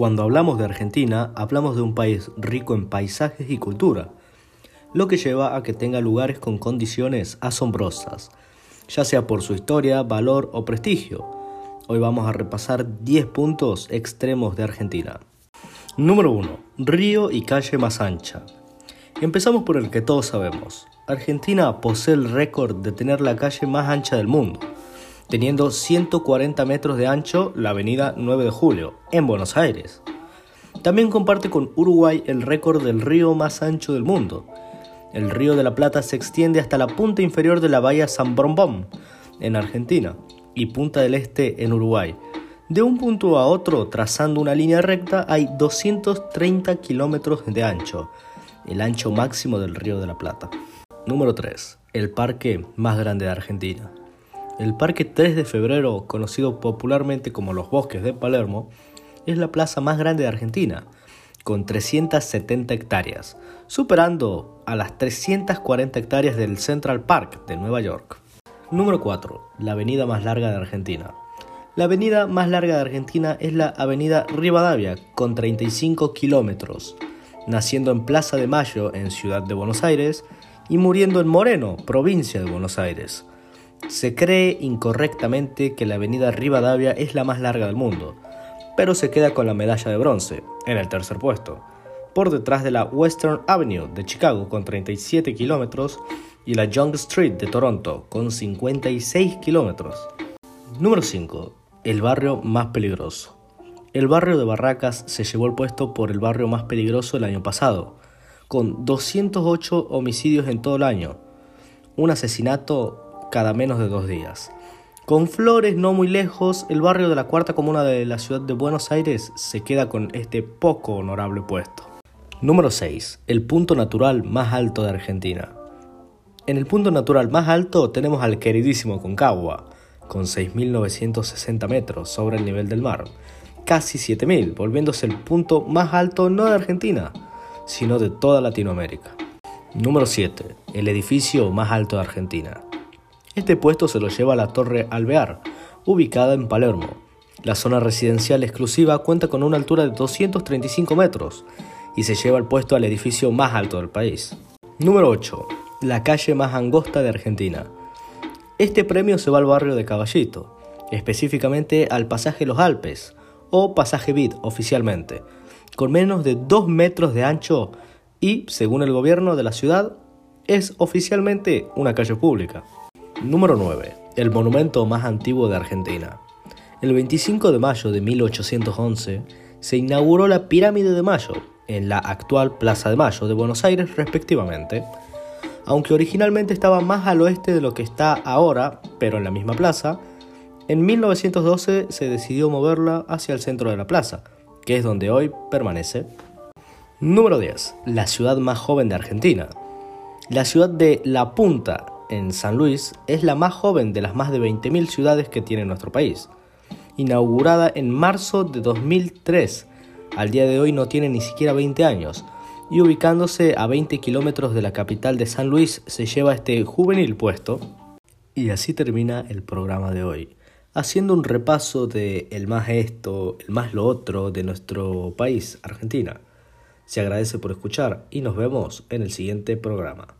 Cuando hablamos de Argentina, hablamos de un país rico en paisajes y cultura, lo que lleva a que tenga lugares con condiciones asombrosas, ya sea por su historia, valor o prestigio. Hoy vamos a repasar 10 puntos extremos de Argentina. Número 1. Río y calle más ancha. Empezamos por el que todos sabemos. Argentina posee el récord de tener la calle más ancha del mundo teniendo 140 metros de ancho la avenida 9 de Julio, en Buenos Aires. También comparte con Uruguay el récord del río más ancho del mundo. El río de la Plata se extiende hasta la punta inferior de la bahía San Brombón, en Argentina, y Punta del Este, en Uruguay. De un punto a otro, trazando una línea recta, hay 230 kilómetros de ancho, el ancho máximo del río de la Plata. Número 3. El parque más grande de Argentina. El Parque 3 de Febrero, conocido popularmente como los Bosques de Palermo, es la plaza más grande de Argentina, con 370 hectáreas, superando a las 340 hectáreas del Central Park de Nueva York. Número 4. La avenida más larga de Argentina. La avenida más larga de Argentina es la Avenida Rivadavia, con 35 kilómetros, naciendo en Plaza de Mayo, en Ciudad de Buenos Aires, y muriendo en Moreno, provincia de Buenos Aires. Se cree incorrectamente que la avenida Rivadavia es la más larga del mundo, pero se queda con la medalla de bronce, en el tercer puesto, por detrás de la Western Avenue de Chicago con 37 kilómetros y la Young Street de Toronto con 56 kilómetros. Número 5. El barrio más peligroso. El barrio de Barracas se llevó el puesto por el barrio más peligroso el año pasado, con 208 homicidios en todo el año, un asesinato cada menos de dos días. Con Flores no muy lejos, el barrio de la cuarta comuna de la ciudad de Buenos Aires se queda con este poco honorable puesto. Número 6. El punto natural más alto de Argentina. En el punto natural más alto tenemos al queridísimo Concagua, con 6.960 metros sobre el nivel del mar, casi 7.000, volviéndose el punto más alto no de Argentina, sino de toda Latinoamérica. Número 7. El edificio más alto de Argentina. Este puesto se lo lleva a la Torre Alvear, ubicada en Palermo. La zona residencial exclusiva cuenta con una altura de 235 metros y se lleva el puesto al edificio más alto del país. Número 8. La calle más angosta de Argentina. Este premio se va al barrio de Caballito, específicamente al pasaje Los Alpes, o pasaje Vid oficialmente, con menos de 2 metros de ancho y, según el gobierno de la ciudad, es oficialmente una calle pública. Número 9. El monumento más antiguo de Argentina. El 25 de mayo de 1811 se inauguró la Pirámide de Mayo en la actual Plaza de Mayo de Buenos Aires respectivamente, aunque originalmente estaba más al oeste de lo que está ahora, pero en la misma plaza, en 1912 se decidió moverla hacia el centro de la plaza, que es donde hoy permanece. Número 10. La ciudad más joven de Argentina. La ciudad de La Punta, en San Luis es la más joven de las más de 20.000 ciudades que tiene nuestro país. Inaugurada en marzo de 2003, al día de hoy no tiene ni siquiera 20 años, y ubicándose a 20 kilómetros de la capital de San Luis se lleva este juvenil puesto. Y así termina el programa de hoy, haciendo un repaso de el más esto, el más lo otro de nuestro país, Argentina. Se agradece por escuchar y nos vemos en el siguiente programa.